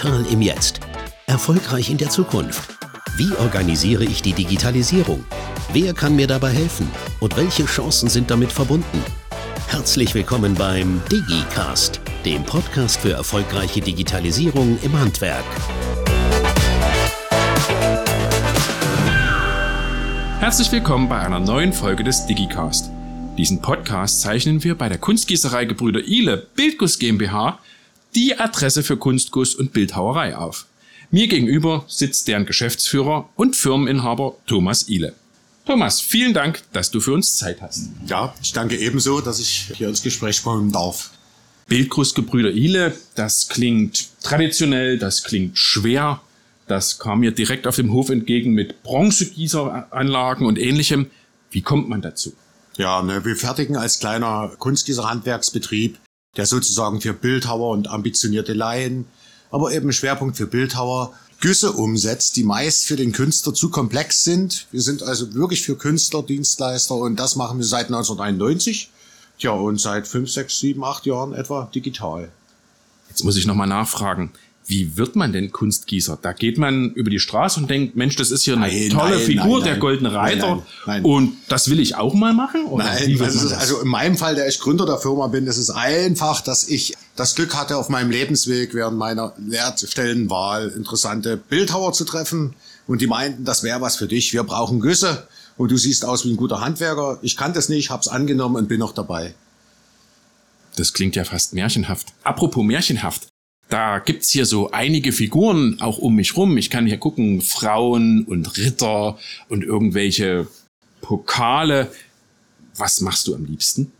Digital im Jetzt. Erfolgreich in der Zukunft. Wie organisiere ich die Digitalisierung? Wer kann mir dabei helfen? Und welche Chancen sind damit verbunden? Herzlich willkommen beim DigiCast, dem Podcast für erfolgreiche Digitalisierung im Handwerk. Herzlich willkommen bei einer neuen Folge des DigiCast. Diesen Podcast zeichnen wir bei der Kunstgießerei Gebrüder Ile Bildguss GmbH die Adresse für Kunstguss und Bildhauerei auf. Mir gegenüber sitzt deren Geschäftsführer und Firmeninhaber Thomas Ile. Thomas, vielen Dank, dass du für uns Zeit hast. Ja, ich danke ebenso, dass ich hier ins Gespräch kommen darf. Bildgussgebrüder Ile, das klingt traditionell, das klingt schwer. Das kam mir direkt auf dem Hof entgegen mit Bronzegießeranlagen und ähnlichem. Wie kommt man dazu? Ja, ne, wir fertigen als kleiner Kunstgießerhandwerksbetrieb der sozusagen für Bildhauer und ambitionierte Laien, aber eben Schwerpunkt für Bildhauer, Güsse umsetzt, die meist für den Künstler zu komplex sind. Wir sind also wirklich für Künstler Dienstleister und das machen wir seit 1991. Tja, und seit fünf, sechs, sieben, acht Jahren etwa digital. Jetzt muss ich nochmal nachfragen wie wird man denn Kunstgießer? Da geht man über die Straße und denkt, Mensch, das ist hier eine nein, tolle nein, Figur, nein, der goldene Reiter. Und das will ich auch mal machen? Oder nein, also, ist, also in meinem Fall, der ich Gründer der Firma bin, ist es einfach, dass ich das Glück hatte, auf meinem Lebensweg während meiner Lehrstellenwahl interessante Bildhauer zu treffen. Und die meinten, das wäre was für dich. Wir brauchen Güsse. Und du siehst aus wie ein guter Handwerker. Ich kannte es nicht, hab's angenommen und bin noch dabei. Das klingt ja fast märchenhaft. Apropos märchenhaft. Da gibt's hier so einige Figuren auch um mich rum. Ich kann hier gucken, Frauen und Ritter und irgendwelche Pokale. Was machst du am liebsten?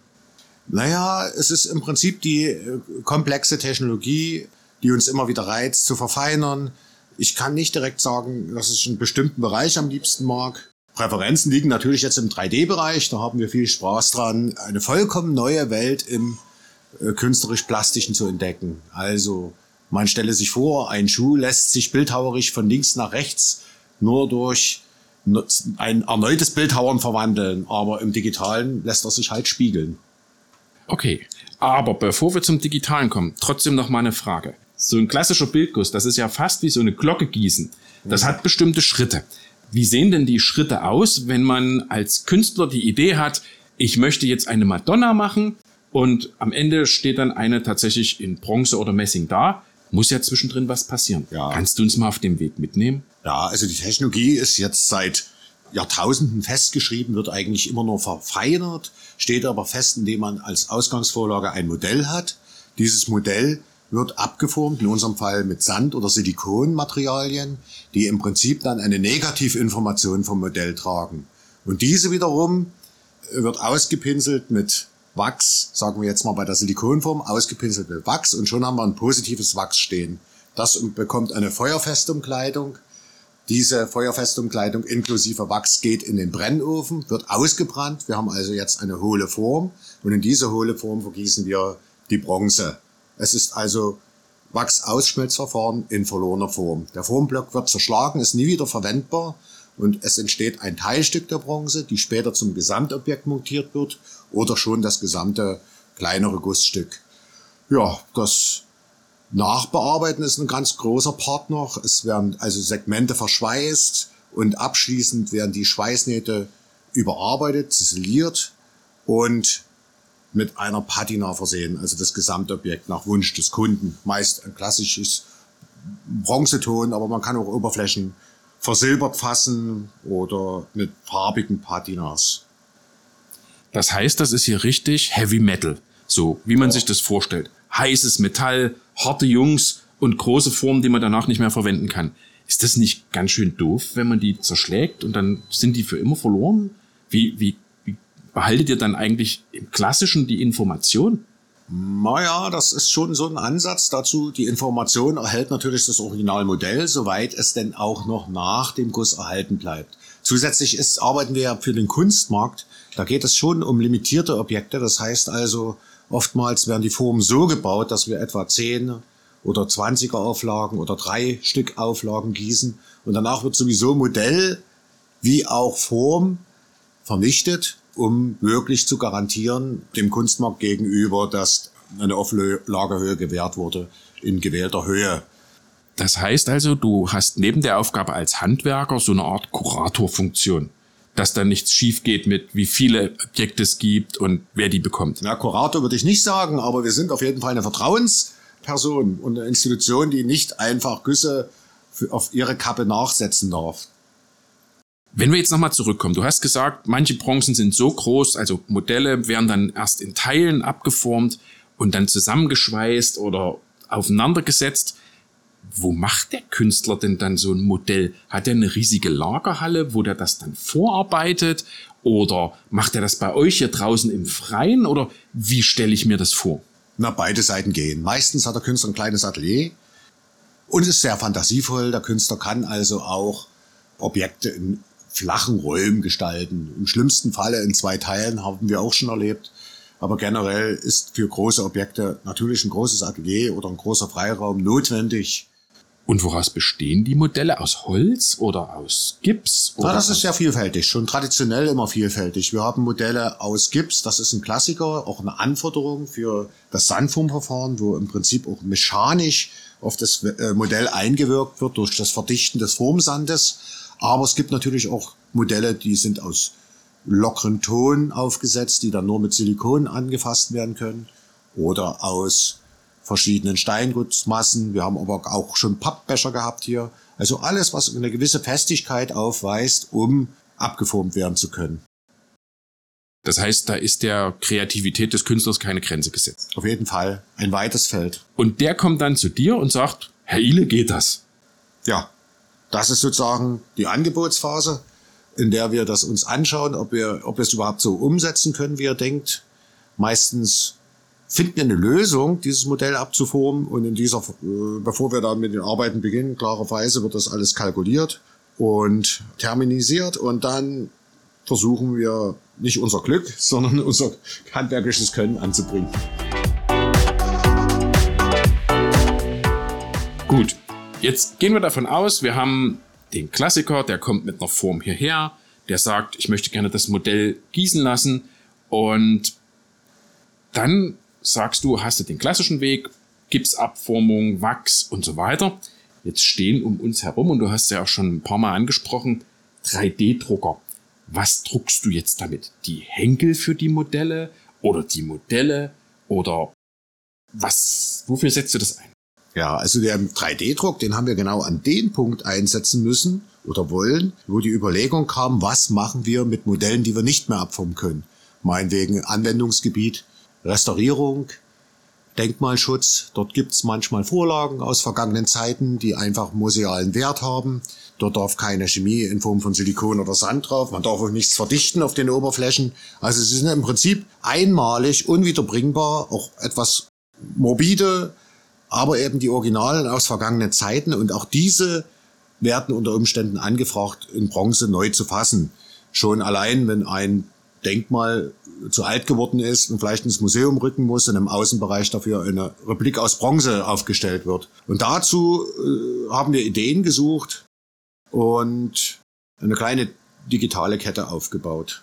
Naja, es ist im Prinzip die äh, komplexe Technologie, die uns immer wieder reizt, zu verfeinern. Ich kann nicht direkt sagen, dass ich einen bestimmten Bereich am liebsten mag. Präferenzen liegen natürlich jetzt im 3D-Bereich, da haben wir viel Spaß dran, eine vollkommen neue Welt im äh, künstlerisch-plastischen zu entdecken. Also man stelle sich vor, ein Schuh lässt sich bildhauerisch von links nach rechts nur durch ein erneutes Bildhauern verwandeln, aber im Digitalen lässt er sich halt spiegeln. Okay, aber bevor wir zum Digitalen kommen, trotzdem noch mal eine Frage. So ein klassischer Bildguss, das ist ja fast wie so eine Glocke gießen. Das ja. hat bestimmte Schritte. Wie sehen denn die Schritte aus, wenn man als Künstler die Idee hat, ich möchte jetzt eine Madonna machen und am Ende steht dann eine tatsächlich in Bronze oder Messing da? Muss ja zwischendrin was passieren. Ja. Kannst du uns mal auf dem Weg mitnehmen? Ja, also die Technologie ist jetzt seit Jahrtausenden festgeschrieben, wird eigentlich immer nur verfeinert, steht aber fest, indem man als Ausgangsvorlage ein Modell hat. Dieses Modell wird abgeformt, in unserem Fall mit Sand- oder Silikonmaterialien, die im Prinzip dann eine Negativinformation vom Modell tragen. Und diese wiederum wird ausgepinselt mit Wachs, sagen wir jetzt mal bei der Silikonform, ausgepinselt mit Wachs und schon haben wir ein positives Wachs stehen. Das bekommt eine feuerfeste Umkleidung. Diese feuerfeste Umkleidung inklusive Wachs geht in den Brennofen, wird ausgebrannt. Wir haben also jetzt eine hohle Form und in diese hohle Form vergießen wir die Bronze. Es ist also Wachsausschmelzverfahren in verlorener Form. Der Formblock wird zerschlagen, ist nie wieder verwendbar und es entsteht ein Teilstück der Bronze, die später zum Gesamtobjekt montiert wird oder schon das gesamte kleinere Gussstück. Ja, das Nachbearbeiten ist ein ganz großer Part noch. Es werden also Segmente verschweißt und abschließend werden die Schweißnähte überarbeitet, ziseliert und mit einer Patina versehen, also das Gesamtobjekt nach Wunsch des Kunden. Meist ein klassisches Bronzeton, aber man kann auch Oberflächen versilbert fassen oder mit farbigen Patinas. Das heißt, das ist hier richtig Heavy Metal, so wie man ja. sich das vorstellt. Heißes Metall, harte Jungs und große Formen, die man danach nicht mehr verwenden kann. Ist das nicht ganz schön doof, wenn man die zerschlägt und dann sind die für immer verloren? Wie, wie, wie behaltet ihr dann eigentlich im Klassischen die Information? Naja, das ist schon so ein Ansatz dazu. Die Information erhält natürlich das Originalmodell, soweit es denn auch noch nach dem Guss erhalten bleibt. Zusätzlich ist, arbeiten wir für den Kunstmarkt. Da geht es schon um limitierte Objekte. Das heißt also, oftmals werden die Formen so gebaut, dass wir etwa 10 oder 20er Auflagen oder drei Stück Auflagen gießen. Und danach wird sowieso Modell wie auch Form vernichtet um wirklich zu garantieren dem Kunstmarkt gegenüber, dass eine Auflagehöhe gewährt wurde in gewählter Höhe. Das heißt also, du hast neben der Aufgabe als Handwerker so eine Art Kuratorfunktion, dass dann nichts schief geht mit wie viele Objekte es gibt und wer die bekommt. Na, Kurator würde ich nicht sagen, aber wir sind auf jeden Fall eine Vertrauensperson und eine Institution, die nicht einfach Güsse auf ihre Kappe nachsetzen darf. Wenn wir jetzt nochmal zurückkommen, du hast gesagt, manche Bronzen sind so groß, also Modelle werden dann erst in Teilen abgeformt und dann zusammengeschweißt oder aufeinandergesetzt. Wo macht der Künstler denn dann so ein Modell? Hat er eine riesige Lagerhalle, wo der das dann vorarbeitet? Oder macht er das bei euch hier draußen im Freien? Oder wie stelle ich mir das vor? Na, beide Seiten gehen. Meistens hat der Künstler ein kleines Atelier und ist sehr fantasievoll. Der Künstler kann also auch Objekte in flachen Räumen gestalten. Im schlimmsten Falle in zwei Teilen haben wir auch schon erlebt. Aber generell ist für große Objekte natürlich ein großes Atelier oder ein großer Freiraum notwendig. Und woraus bestehen die Modelle? Aus Holz oder aus Gips? Oder Na, das ist sehr vielfältig, schon traditionell immer vielfältig. Wir haben Modelle aus Gips, das ist ein Klassiker, auch eine Anforderung für das Sandformverfahren, wo im Prinzip auch mechanisch auf das äh, Modell eingewirkt wird durch das Verdichten des Formsandes. Aber es gibt natürlich auch Modelle, die sind aus lockeren Ton aufgesetzt, die dann nur mit Silikon angefasst werden können. Oder aus verschiedenen Steingutsmassen. Wir haben aber auch schon Pappbecher gehabt hier. Also alles, was eine gewisse Festigkeit aufweist, um abgeformt werden zu können. Das heißt, da ist der Kreativität des Künstlers keine Grenze gesetzt. Auf jeden Fall ein weites Feld. Und der kommt dann zu dir und sagt, Herr Ile, geht das? Ja, das ist sozusagen die Angebotsphase, in der wir das uns anschauen, ob wir, ob wir es überhaupt so umsetzen können, wie er denkt. Meistens finden wir eine Lösung, dieses Modell abzuformen und in dieser, äh, bevor wir dann mit den Arbeiten beginnen, klarerweise wird das alles kalkuliert und terminisiert und dann versuchen wir nicht unser Glück, sondern unser handwerkliches Können anzubringen. Gut, Jetzt gehen wir davon aus, wir haben den Klassiker, der kommt mit einer Form hierher, der sagt, ich möchte gerne das Modell gießen lassen und dann sagst du, hast du den klassischen Weg, Gipsabformung, Wachs und so weiter. Jetzt stehen um uns herum und du hast ja auch schon ein paar Mal angesprochen, 3D-Drucker. Was druckst du jetzt damit? Die Henkel für die Modelle oder die Modelle oder was, wofür setzt du das ein? Ja, also der 3D-Druck, den haben wir genau an den Punkt einsetzen müssen oder wollen, wo die Überlegung kam, was machen wir mit Modellen, die wir nicht mehr abformen können. Meinetwegen Anwendungsgebiet, Restaurierung, Denkmalschutz. Dort gibt's manchmal Vorlagen aus vergangenen Zeiten, die einfach musealen Wert haben. Dort darf keine Chemie in Form von Silikon oder Sand drauf. Man darf auch nichts verdichten auf den Oberflächen. Also sie sind im Prinzip einmalig, unwiederbringbar, auch etwas morbide, aber eben die Originalen aus vergangenen Zeiten und auch diese werden unter Umständen angefragt, in Bronze neu zu fassen. Schon allein, wenn ein Denkmal zu alt geworden ist und vielleicht ins Museum rücken muss und im Außenbereich dafür eine Replik aus Bronze aufgestellt wird. Und dazu äh, haben wir Ideen gesucht und eine kleine digitale Kette aufgebaut.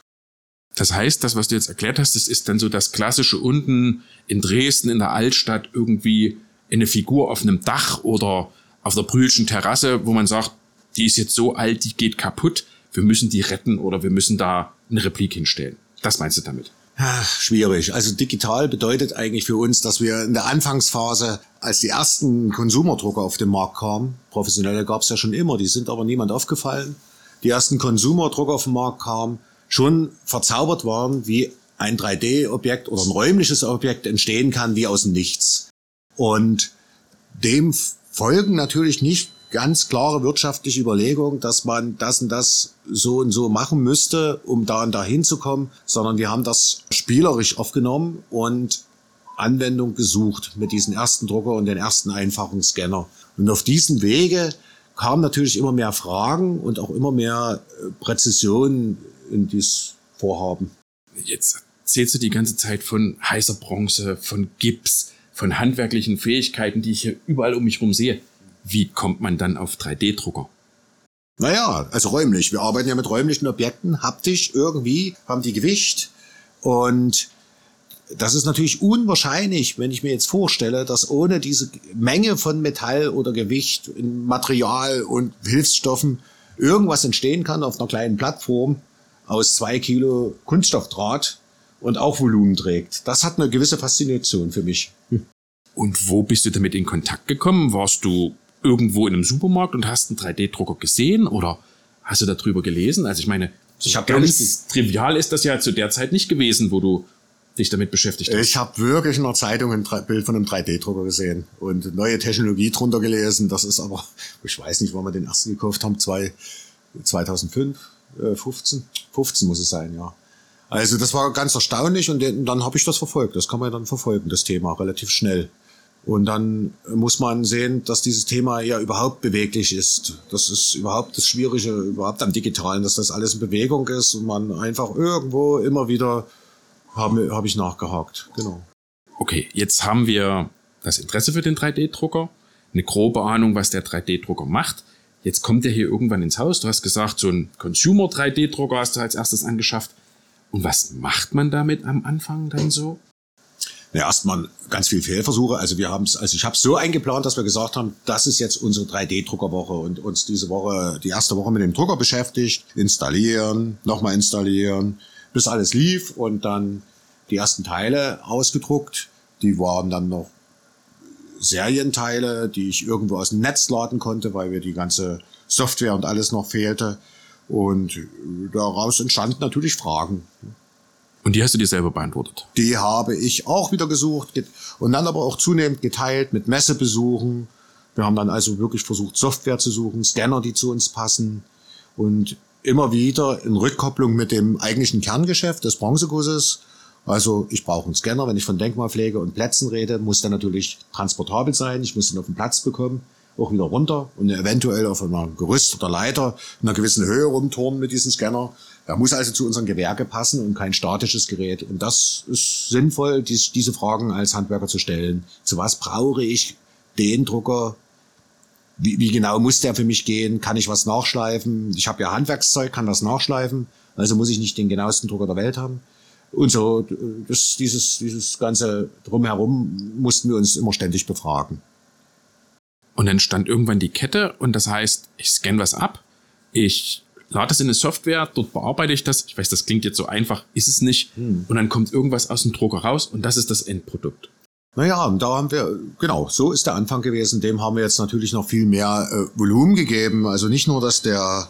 Das heißt, das, was du jetzt erklärt hast, das ist dann so das klassische unten in Dresden in der Altstadt irgendwie eine Figur auf einem Dach oder auf der Brühlschen Terrasse, wo man sagt, die ist jetzt so alt, die geht kaputt, wir müssen die retten oder wir müssen da eine Replik hinstellen. Das meinst du damit? Ach, schwierig. Also digital bedeutet eigentlich für uns, dass wir in der Anfangsphase, als die ersten Konsumerdrucker auf den Markt kamen, professionelle gab es ja schon immer, die sind aber niemand aufgefallen, die ersten Konsumerdrucker auf den Markt kamen, schon verzaubert waren, wie ein 3D-Objekt oder ein räumliches Objekt entstehen kann, wie aus dem Nichts. Und dem folgen natürlich nicht ganz klare wirtschaftliche Überlegungen, dass man das und das so und so machen müsste, um da und da hinzukommen, sondern wir haben das spielerisch aufgenommen und Anwendung gesucht mit diesem ersten Drucker und den ersten einfachen Scanner. Und auf diesem Wege kamen natürlich immer mehr Fragen und auch immer mehr äh, Präzision in dieses Vorhaben. Jetzt erzählst du die ganze Zeit von heißer Bronze, von Gips, von handwerklichen Fähigkeiten, die ich hier überall um mich herum sehe. Wie kommt man dann auf 3D-Drucker? Naja, also räumlich. Wir arbeiten ja mit räumlichen Objekten, haptisch irgendwie, haben die Gewicht und das ist natürlich unwahrscheinlich, wenn ich mir jetzt vorstelle, dass ohne diese Menge von Metall oder Gewicht, Material und Hilfsstoffen irgendwas entstehen kann auf einer kleinen Plattform aus zwei Kilo Kunststoffdraht und auch Volumen trägt. Das hat eine gewisse Faszination für mich. Und wo bist du damit in Kontakt gekommen? Warst du irgendwo in einem Supermarkt und hast einen 3D-Drucker gesehen oder hast du darüber gelesen? Also ich meine, ich hab ganz trivial ist das ja zu der Zeit nicht gewesen, wo du dich damit beschäftigt hast. Ich habe wirklich in der Zeitung ein Bild von einem 3D-Drucker gesehen und neue Technologie drunter gelesen. Das ist aber, ich weiß nicht, wann wir den ersten gekauft haben, zwei, 2005, äh, 15, 15 muss es sein, ja. Also das war ganz erstaunlich und dann habe ich das verfolgt. Das kann man dann verfolgen, das Thema, relativ schnell. Und dann muss man sehen, dass dieses Thema ja überhaupt beweglich ist. Das ist überhaupt das Schwierige, überhaupt am Digitalen, dass das alles in Bewegung ist und man einfach irgendwo immer wieder habe hab ich nachgehakt. Genau. Okay, jetzt haben wir das Interesse für den 3D-Drucker, eine grobe Ahnung, was der 3D-Drucker macht. Jetzt kommt er hier irgendwann ins Haus. Du hast gesagt, so ein Consumer 3D-Drucker hast du als erstes angeschafft. Und was macht man damit am Anfang dann so? Ja, erstmal ganz viel Fehlversuche. Also wir haben es, also ich habe es so eingeplant, dass wir gesagt haben, das ist jetzt unsere 3D-Druckerwoche und uns diese Woche, die erste Woche mit dem Drucker beschäftigt, installieren, nochmal installieren, bis alles lief und dann die ersten Teile ausgedruckt. Die waren dann noch Serienteile, die ich irgendwo aus dem Netz laden konnte, weil mir die ganze Software und alles noch fehlte. Und daraus entstanden natürlich Fragen. Und die hast du dir selber beantwortet? Die habe ich auch wieder gesucht und dann aber auch zunehmend geteilt mit Messebesuchen. Wir haben dann also wirklich versucht, Software zu suchen, Scanner, die zu uns passen und immer wieder in Rückkopplung mit dem eigentlichen Kerngeschäft des Bronzegusses. Also ich brauche einen Scanner, wenn ich von Denkmalpflege und Plätzen rede, muss der natürlich transportabel sein. Ich muss ihn auf den Platz bekommen, auch wieder runter und eventuell auf einer Gerüst oder Leiter in einer gewissen Höhe rumturnen mit diesem Scanner. Er muss also zu unserem Gewerke passen und kein statisches Gerät. Und das ist sinnvoll, dies, diese Fragen als Handwerker zu stellen. Zu was brauche ich den Drucker? Wie, wie genau muss der für mich gehen? Kann ich was nachschleifen? Ich habe ja Handwerkszeug, kann das nachschleifen. Also muss ich nicht den genauesten Drucker der Welt haben. Und so, das, dieses, dieses ganze Drumherum mussten wir uns immer ständig befragen. Und dann stand irgendwann die Kette und das heißt, ich scanne was ab, ich lade es in eine Software, dort bearbeite ich das. Ich weiß, das klingt jetzt so einfach, ist es nicht. Hm. Und dann kommt irgendwas aus dem Drucker raus und das ist das Endprodukt. Naja, und da haben wir, genau, so ist der Anfang gewesen. Dem haben wir jetzt natürlich noch viel mehr äh, Volumen gegeben. Also nicht nur, dass der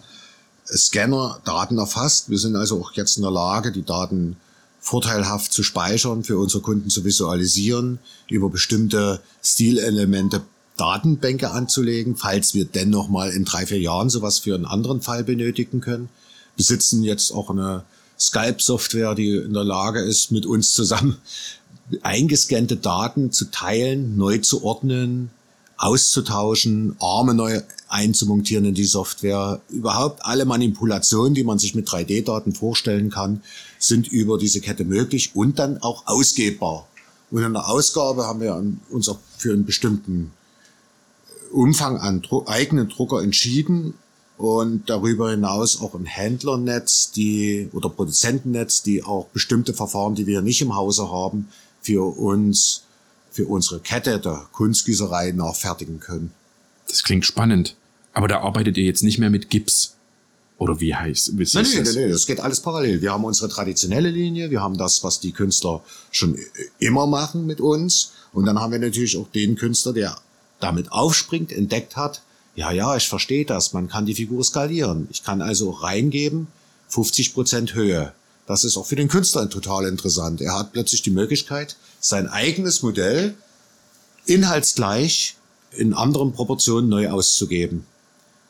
Scanner Daten erfasst. Wir sind also auch jetzt in der Lage, die Daten vorteilhaft zu speichern, für unsere Kunden zu visualisieren, über bestimmte Stilelemente Datenbänke anzulegen, falls wir dennoch mal in drei, vier Jahren sowas für einen anderen Fall benötigen können. Besitzen jetzt auch eine Skype-Software, die in der Lage ist, mit uns zusammen eingescannte Daten zu teilen, neu zu ordnen, auszutauschen, Arme neu einzumontieren in die Software. Überhaupt alle Manipulationen, die man sich mit 3D-Daten vorstellen kann, sind über diese Kette möglich und dann auch ausgebbar. Und in der Ausgabe haben wir uns auch für einen bestimmten Umfang an Dru eigenen Drucker entschieden und darüber hinaus auch ein Händlernetz, die oder Produzentennetz, die auch bestimmte Verfahren, die wir nicht im Hause haben, für uns, für unsere Kette der Kunstgießerei nachfertigen können. Das klingt spannend. Aber da arbeitet ihr jetzt nicht mehr mit Gips. Oder wie heißt, wie nein, nein, das? Nein, nein, das geht alles parallel. Wir haben unsere traditionelle Linie, wir haben das, was die Künstler schon immer machen mit uns. Und dann haben wir natürlich auch den Künstler, der damit aufspringt, entdeckt hat, ja, ja, ich verstehe das, man kann die Figur skalieren. Ich kann also reingeben, 50 Prozent Höhe. Das ist auch für den Künstler total interessant. Er hat plötzlich die Möglichkeit, sein eigenes Modell inhaltsgleich in anderen Proportionen neu auszugeben.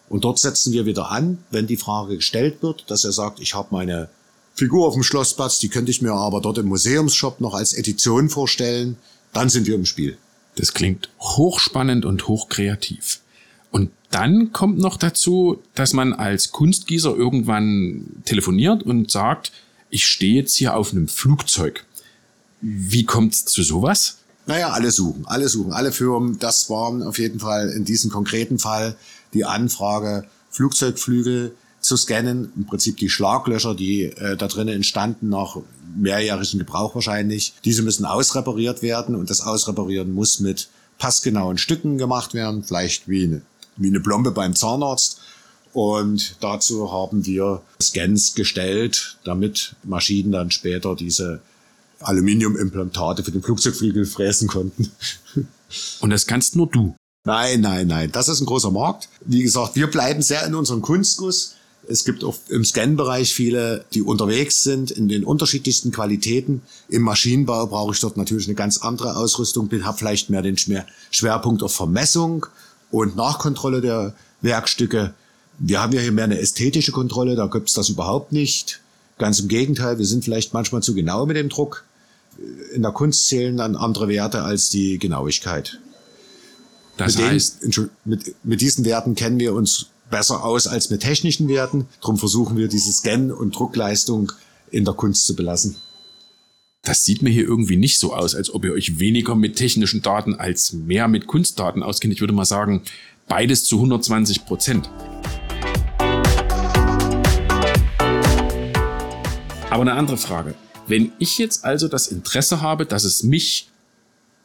Und dort setzen wir wieder an, wenn die Frage gestellt wird, dass er sagt, ich habe meine Figur auf dem Schlossplatz, die könnte ich mir aber dort im Museumsshop noch als Edition vorstellen, dann sind wir im Spiel. Das klingt hochspannend und hochkreativ. Und dann kommt noch dazu, dass man als Kunstgießer irgendwann telefoniert und sagt, ich stehe jetzt hier auf einem Flugzeug. Wie kommt es zu sowas? Naja, alle suchen, alle suchen, alle Firmen. Das waren auf jeden Fall in diesem konkreten Fall die Anfrage Flugzeugflügel zu scannen. Im Prinzip die Schlaglöcher, die äh, da drinnen entstanden nach mehrjährigem Gebrauch wahrscheinlich, diese müssen ausrepariert werden und das Ausreparieren muss mit passgenauen Stücken gemacht werden, vielleicht wie eine, wie eine Plombe beim Zahnarzt. Und dazu haben wir Scans gestellt, damit Maschinen dann später diese Aluminiumimplantate für den Flugzeugflügel fräsen konnten. Und das kannst nur du. Nein, nein, nein. Das ist ein großer Markt. Wie gesagt, wir bleiben sehr in unserem Kunstguss. Es gibt auch im Scan-Bereich viele, die unterwegs sind in den unterschiedlichsten Qualitäten. Im Maschinenbau brauche ich dort natürlich eine ganz andere Ausrüstung, habe vielleicht mehr den Schwerpunkt auf Vermessung und Nachkontrolle der Werkstücke. Wir haben ja hier mehr eine ästhetische Kontrolle, da gibt's das überhaupt nicht. Ganz im Gegenteil, wir sind vielleicht manchmal zu genau mit dem Druck. In der Kunst zählen dann andere Werte als die Genauigkeit. Das mit heißt, den, mit, mit diesen Werten kennen wir uns besser aus als mit technischen Werten. Darum versuchen wir diese Scan- und Druckleistung in der Kunst zu belassen. Das sieht mir hier irgendwie nicht so aus, als ob ihr euch weniger mit technischen Daten als mehr mit Kunstdaten auskennt. Ich würde mal sagen, beides zu 120 Prozent. Aber eine andere Frage. Wenn ich jetzt also das Interesse habe, dass es mich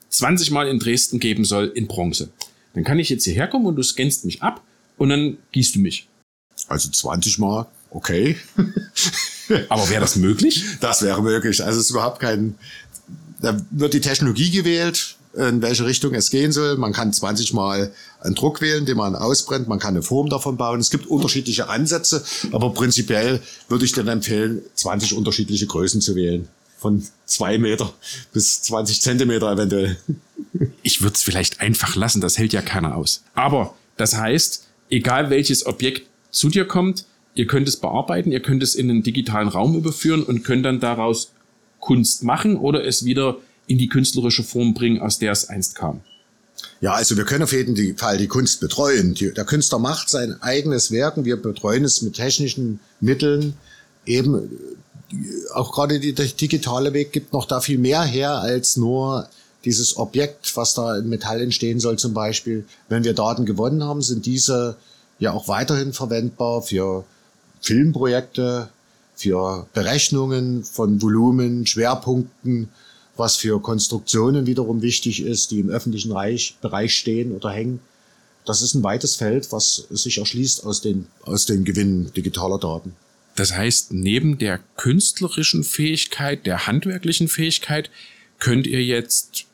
20 Mal in Dresden geben soll in Bronze, dann kann ich jetzt hierher kommen und du scannst mich ab und dann gießt du mich. Also 20 Mal, okay. Aber wäre das möglich? Das wäre möglich. Also es ist überhaupt kein, da wird die Technologie gewählt, in welche Richtung es gehen soll. Man kann 20 Mal einen Druck wählen, den man ausbrennt. Man kann eine Form davon bauen. Es gibt unterschiedliche Ansätze, aber prinzipiell würde ich dir empfehlen, 20 unterschiedliche Größen zu wählen. Von zwei Meter bis 20 Zentimeter eventuell. Ich würde es vielleicht einfach lassen, das hält ja keiner aus. Aber das heißt, egal welches Objekt zu dir kommt, ihr könnt es bearbeiten, ihr könnt es in einen digitalen Raum überführen und könnt dann daraus Kunst machen oder es wieder in die künstlerische Form bringen, aus der es einst kam. Ja, also wir können auf jeden Fall die Kunst betreuen. Der Künstler macht sein eigenes Werken, wir betreuen es mit technischen Mitteln. Eben auch gerade der digitale Weg gibt noch da viel mehr her als nur dieses Objekt, was da in Metall entstehen soll zum Beispiel. Wenn wir Daten gewonnen haben, sind diese ja auch weiterhin verwendbar für Filmprojekte, für Berechnungen von Volumen, Schwerpunkten, was für Konstruktionen wiederum wichtig ist, die im öffentlichen Reich, Bereich stehen oder hängen. Das ist ein weites Feld, was sich erschließt aus den, aus den Gewinnen digitaler Daten. Das heißt, neben der künstlerischen Fähigkeit, der handwerklichen Fähigkeit, könnt ihr jetzt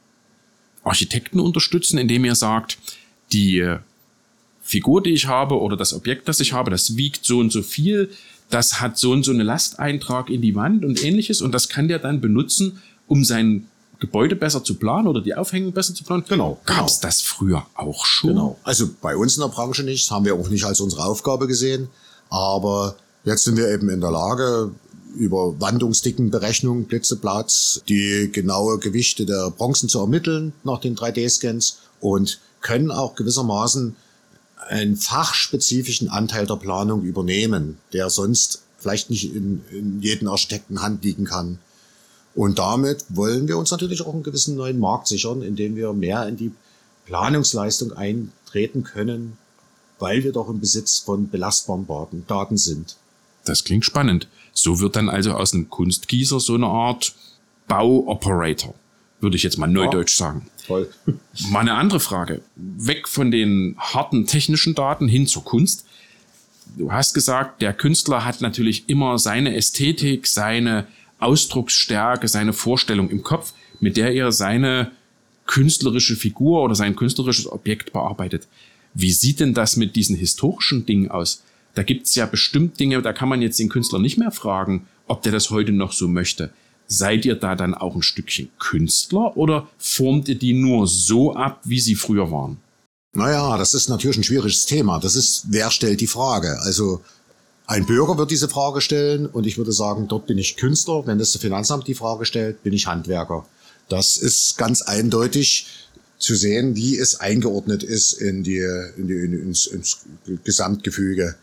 Architekten unterstützen, indem ihr sagt, die Figur, die ich habe oder das Objekt, das ich habe, das wiegt so und so viel, das hat so und so eine Lasteintrag in die Wand und ähnliches und das kann der dann benutzen, um sein Gebäude besser zu planen oder die Aufhängung besser zu planen. Genau. Gab es genau. das früher auch schon? Genau. Also bei uns in der Branche nicht, haben wir auch nicht als unsere Aufgabe gesehen. Aber jetzt sind wir eben in der Lage, über Wandungsdickenberechnung, Blitzeplatz, die genaue Gewichte der Bronzen zu ermitteln nach den 3D-Scans und können auch gewissermaßen einen fachspezifischen Anteil der Planung übernehmen, der sonst vielleicht nicht in, in jeden Architekten Hand liegen kann. Und damit wollen wir uns natürlich auch einen gewissen neuen Markt sichern, indem wir mehr in die Planungsleistung eintreten können, weil wir doch im Besitz von belastbaren Daten sind. Das klingt spannend. So wird dann also aus einem Kunstgießer so eine Art Bauoperator, würde ich jetzt mal neudeutsch ja, sagen. Toll. Mal eine andere Frage. Weg von den harten technischen Daten hin zur Kunst. Du hast gesagt, der Künstler hat natürlich immer seine Ästhetik, seine Ausdrucksstärke, seine Vorstellung im Kopf, mit der er seine künstlerische Figur oder sein künstlerisches Objekt bearbeitet. Wie sieht denn das mit diesen historischen Dingen aus? Da gibt's ja bestimmt Dinge, da kann man jetzt den Künstler nicht mehr fragen, ob der das heute noch so möchte. Seid ihr da dann auch ein Stückchen Künstler oder formt ihr die nur so ab, wie sie früher waren? Naja, das ist natürlich ein schwieriges Thema. Das ist, wer stellt die Frage? Also ein Bürger wird diese Frage stellen und ich würde sagen, dort bin ich Künstler. Wenn das Finanzamt die Frage stellt, bin ich Handwerker. Das ist ganz eindeutig zu sehen, wie es eingeordnet ist in die, in die, ins, ins Gesamtgefüge.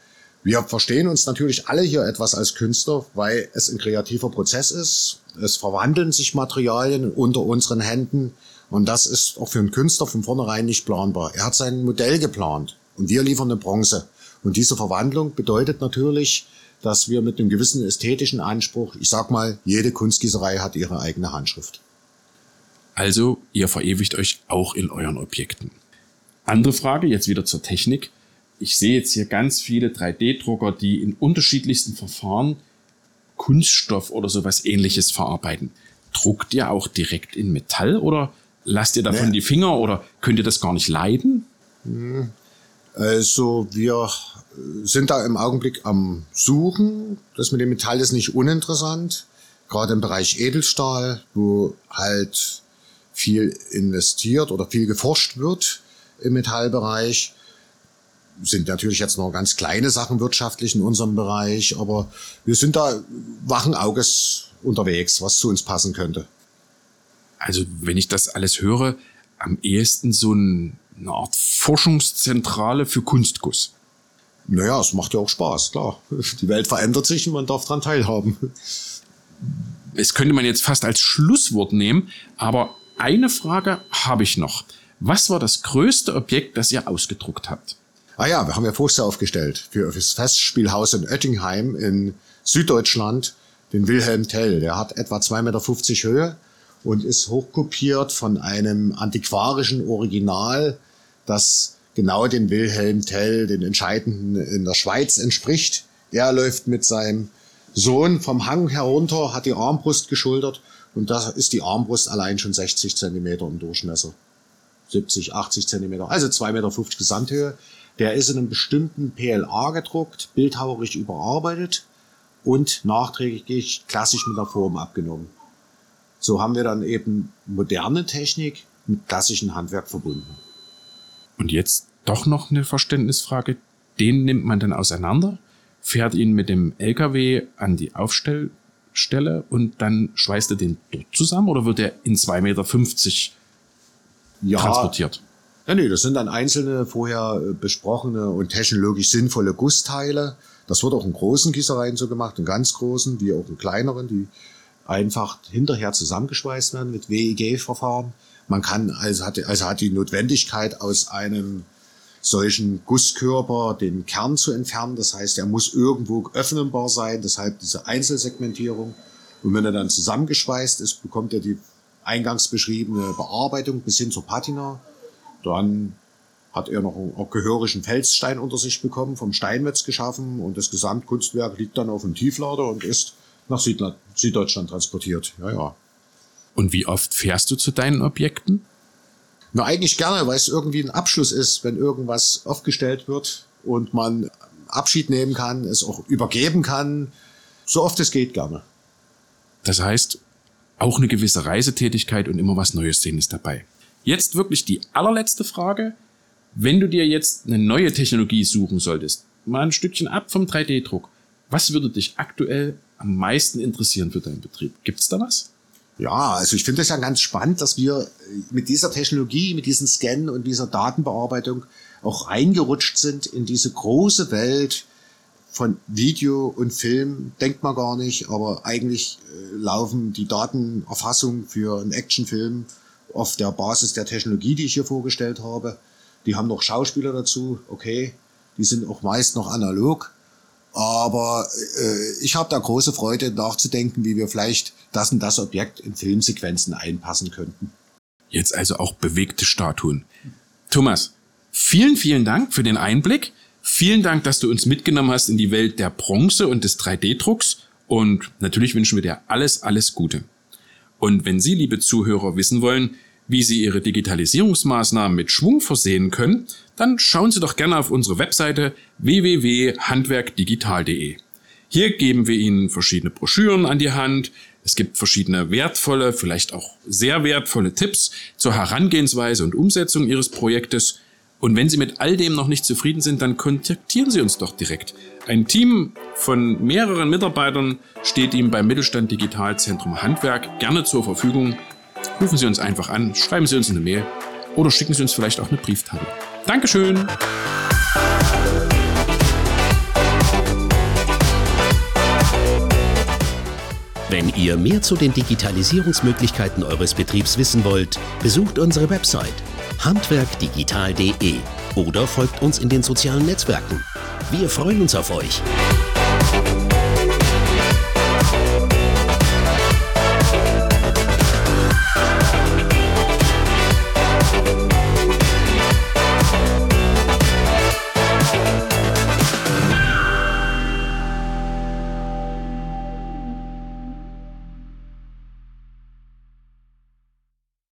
Wir verstehen uns natürlich alle hier etwas als Künstler, weil es ein kreativer Prozess ist. Es verwandeln sich Materialien unter unseren Händen und das ist auch für einen Künstler von vornherein nicht planbar. Er hat sein Modell geplant und wir liefern eine Bronze. Und diese Verwandlung bedeutet natürlich, dass wir mit einem gewissen ästhetischen Anspruch, ich sag mal, jede Kunstgießerei hat ihre eigene Handschrift. Also, ihr verewigt euch auch in euren Objekten. Andere Frage, jetzt wieder zur Technik. Ich sehe jetzt hier ganz viele 3D-Drucker, die in unterschiedlichsten Verfahren Kunststoff oder sowas ähnliches verarbeiten. Druckt ihr auch direkt in Metall oder lasst ihr davon nee. die Finger oder könnt ihr das gar nicht leiden? Also wir sind da im Augenblick am Suchen. Das mit dem Metall ist nicht uninteressant. Gerade im Bereich Edelstahl, wo halt viel investiert oder viel geforscht wird im Metallbereich. Sind natürlich jetzt noch ganz kleine Sachen wirtschaftlich in unserem Bereich, aber wir sind da wachen Auges unterwegs, was zu uns passen könnte. Also wenn ich das alles höre, am ehesten so ein, eine Art Forschungszentrale für Kunstguss. Naja, es macht ja auch Spaß, klar. Die Welt verändert sich und man darf daran teilhaben. Es könnte man jetzt fast als Schlusswort nehmen, aber eine Frage habe ich noch. Was war das größte Objekt, das ihr ausgedruckt habt? Ah ja, wir haben ja Poster aufgestellt für das Festspielhaus in Oettingheim in Süddeutschland, den Wilhelm Tell. Der hat etwa 2,50 Meter Höhe und ist hochkopiert von einem antiquarischen Original, das genau den Wilhelm Tell, den Entscheidenden in der Schweiz entspricht. Er läuft mit seinem Sohn vom Hang herunter, hat die Armbrust geschultert und da ist die Armbrust allein schon 60 Zentimeter im Durchmesser. 70, 80 Zentimeter, also 2,50 Meter Gesamthöhe. Der ist in einem bestimmten PLA gedruckt, bildhauerisch überarbeitet und nachträglich klassisch mit der Form abgenommen. So haben wir dann eben moderne Technik mit klassischem Handwerk verbunden. Und jetzt doch noch eine Verständnisfrage. Den nimmt man dann auseinander, fährt ihn mit dem LKW an die Aufstell Stelle und dann schweißt er den dort zusammen oder wird er in 2,50 Meter ja, transportiert? Ja, nee, das sind dann einzelne vorher äh, besprochene und technologisch sinnvolle Gussteile. Das wird auch in großen Gießereien so gemacht, in ganz großen, wie auch in kleineren, die einfach hinterher zusammengeschweißt werden mit WEG-Verfahren. Man kann also hat, also hat die Notwendigkeit aus einem solchen Gusskörper den Kern zu entfernen. Das heißt, er muss irgendwo öffnenbar sein, deshalb diese Einzelsegmentierung. Und wenn er dann zusammengeschweißt ist, bekommt er die eingangs beschriebene Bearbeitung bis hin zur Patina. Dann hat er noch einen gehörigen Felsstein unter sich bekommen, vom Steinmetz geschaffen und das Gesamtkunstwerk liegt dann auf dem Tieflader und ist nach Süddeutschland transportiert. Ja, ja. Und wie oft fährst du zu deinen Objekten? Na, eigentlich gerne, weil es irgendwie ein Abschluss ist, wenn irgendwas aufgestellt wird und man Abschied nehmen kann, es auch übergeben kann. So oft es geht gerne. Das heißt, auch eine gewisse Reisetätigkeit und immer was Neues sehen ist dabei. Jetzt wirklich die allerletzte Frage. Wenn du dir jetzt eine neue Technologie suchen solltest, mal ein Stückchen ab vom 3D-Druck, was würde dich aktuell am meisten interessieren für deinen Betrieb? Gibt's da was? Ja, also ich finde es ja ganz spannend, dass wir mit dieser Technologie, mit diesem Scan und dieser Datenbearbeitung auch reingerutscht sind in diese große Welt von Video und Film. Denkt man gar nicht, aber eigentlich äh, laufen die Datenerfassung für einen Actionfilm auf der Basis der Technologie, die ich hier vorgestellt habe. Die haben noch Schauspieler dazu, okay. Die sind auch meist noch analog. Aber äh, ich habe da große Freude nachzudenken, wie wir vielleicht das und das Objekt in Filmsequenzen einpassen könnten. Jetzt also auch bewegte Statuen. Thomas, vielen, vielen Dank für den Einblick. Vielen Dank, dass du uns mitgenommen hast in die Welt der Bronze und des 3D-Drucks. Und natürlich wünschen wir dir alles, alles Gute. Und wenn Sie, liebe Zuhörer, wissen wollen, wie Sie Ihre Digitalisierungsmaßnahmen mit Schwung versehen können, dann schauen Sie doch gerne auf unsere Webseite www.handwerkdigital.de. Hier geben wir Ihnen verschiedene Broschüren an die Hand. Es gibt verschiedene wertvolle, vielleicht auch sehr wertvolle Tipps zur Herangehensweise und Umsetzung Ihres Projektes. Und wenn Sie mit all dem noch nicht zufrieden sind, dann kontaktieren Sie uns doch direkt. Ein Team von mehreren Mitarbeitern steht Ihnen beim Mittelstand Digitalzentrum Handwerk gerne zur Verfügung. Rufen Sie uns einfach an, schreiben Sie uns eine Mail oder schicken Sie uns vielleicht auch eine Brieftafel. Dankeschön! Wenn ihr mehr zu den Digitalisierungsmöglichkeiten eures Betriebs wissen wollt, besucht unsere Website handwerkdigital.de oder folgt uns in den sozialen Netzwerken. Wir freuen uns auf euch.